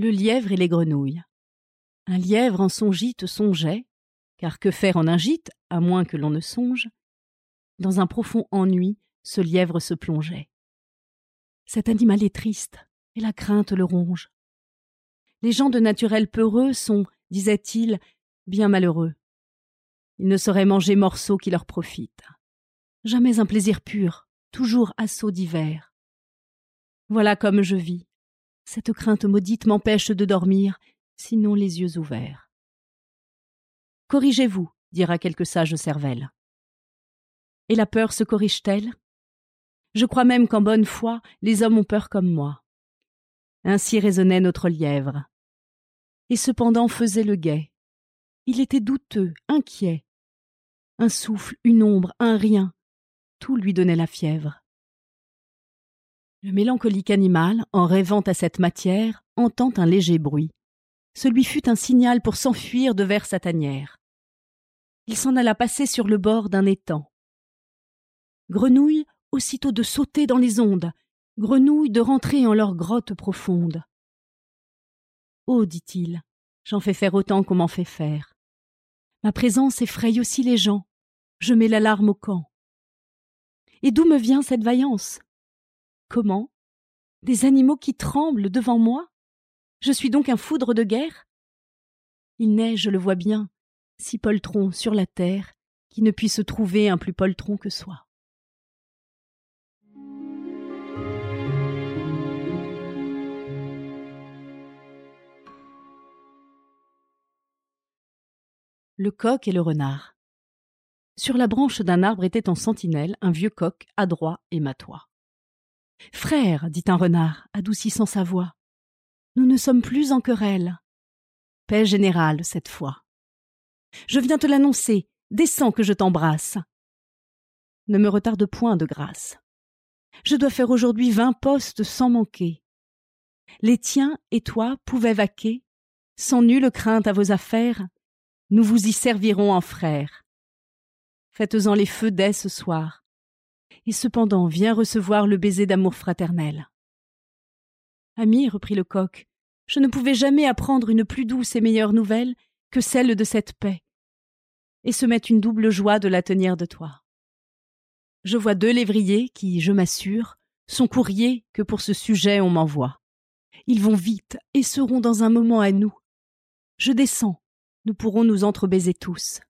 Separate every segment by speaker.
Speaker 1: Le lièvre et les grenouilles. Un lièvre en son gîte songeait, car que faire en un gîte, à moins que l'on ne songe? Dans un profond ennui, ce lièvre se plongeait. Cet animal est triste, et la crainte le ronge. Les gens de naturel peureux sont, disait-il, bien malheureux. Ils ne sauraient manger morceaux qui leur profitent. Jamais un plaisir pur, toujours assaut divers. Voilà comme je vis. Cette crainte maudite m'empêche de dormir, sinon les yeux ouverts. Corrigez-vous, dira quelque sage cervelle. Et la peur se corrige-t-elle? Je crois même qu'en bonne foi, les hommes ont peur comme moi. Ainsi raisonnait notre lièvre. Et cependant faisait le guet. Il était douteux, inquiet. Un souffle, une ombre, un rien, tout lui donnait la fièvre. Le mélancolique animal, en rêvant à cette matière, entend un léger bruit. Ce lui fut un signal pour s'enfuir de vers sa tanière. Il s'en alla passer sur le bord d'un étang. Grenouille, aussitôt de sauter dans les ondes, grenouille de rentrer en leur grotte profonde. Oh, dit-il, j'en fais faire autant qu'on m'en fait faire. Ma présence effraie aussi les gens. Je mets l'alarme au camp. Et d'où me vient cette vaillance? Comment? Des animaux qui tremblent devant moi? Je suis donc un foudre de guerre? Il n'est, je le vois bien, six poltrons sur la terre qui ne puisse trouver un plus poltron que soi. Le coq et le renard. Sur la branche d'un arbre était en sentinelle un vieux coq adroit et matois. Frère, dit un renard, adoucissant sa voix, nous ne sommes plus en querelle. Paix générale cette fois. Je viens te l'annoncer, descends que je t'embrasse. Ne me retarde point de grâce. Je dois faire aujourd'hui vingt postes sans manquer. Les tiens et toi pouvaient vaquer, sans nulle crainte à vos affaires, nous vous y servirons en frères. Faites-en les feux dès ce soir, et cependant viens recevoir le baiser d'amour fraternel. Ami, reprit le coq, je ne pouvais jamais apprendre une plus douce et meilleure nouvelle que celle de cette paix, et se met une double joie de la tenir de toi. Je vois deux lévriers qui, je m'assure, sont courriers que pour ce sujet on m'envoie. Ils vont vite et seront dans un moment à nous. Je descends, nous pourrons nous entrebaiser tous.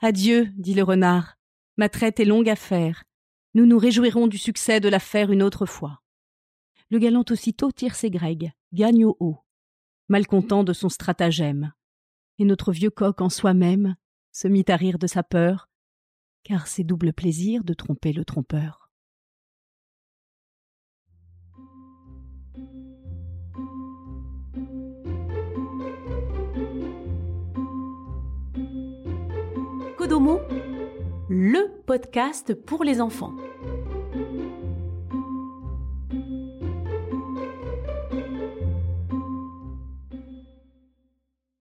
Speaker 1: Adieu, dit le renard, ma traite est longue à faire, nous nous réjouirons du succès de l'affaire une autre fois. Le galant aussitôt tire ses gregues, gagne au haut, malcontent de son stratagème. Et notre vieux coq en soi-même se mit à rire de sa peur, car c'est double plaisir de tromper le trompeur.
Speaker 2: Kodomo le podcast pour les enfants.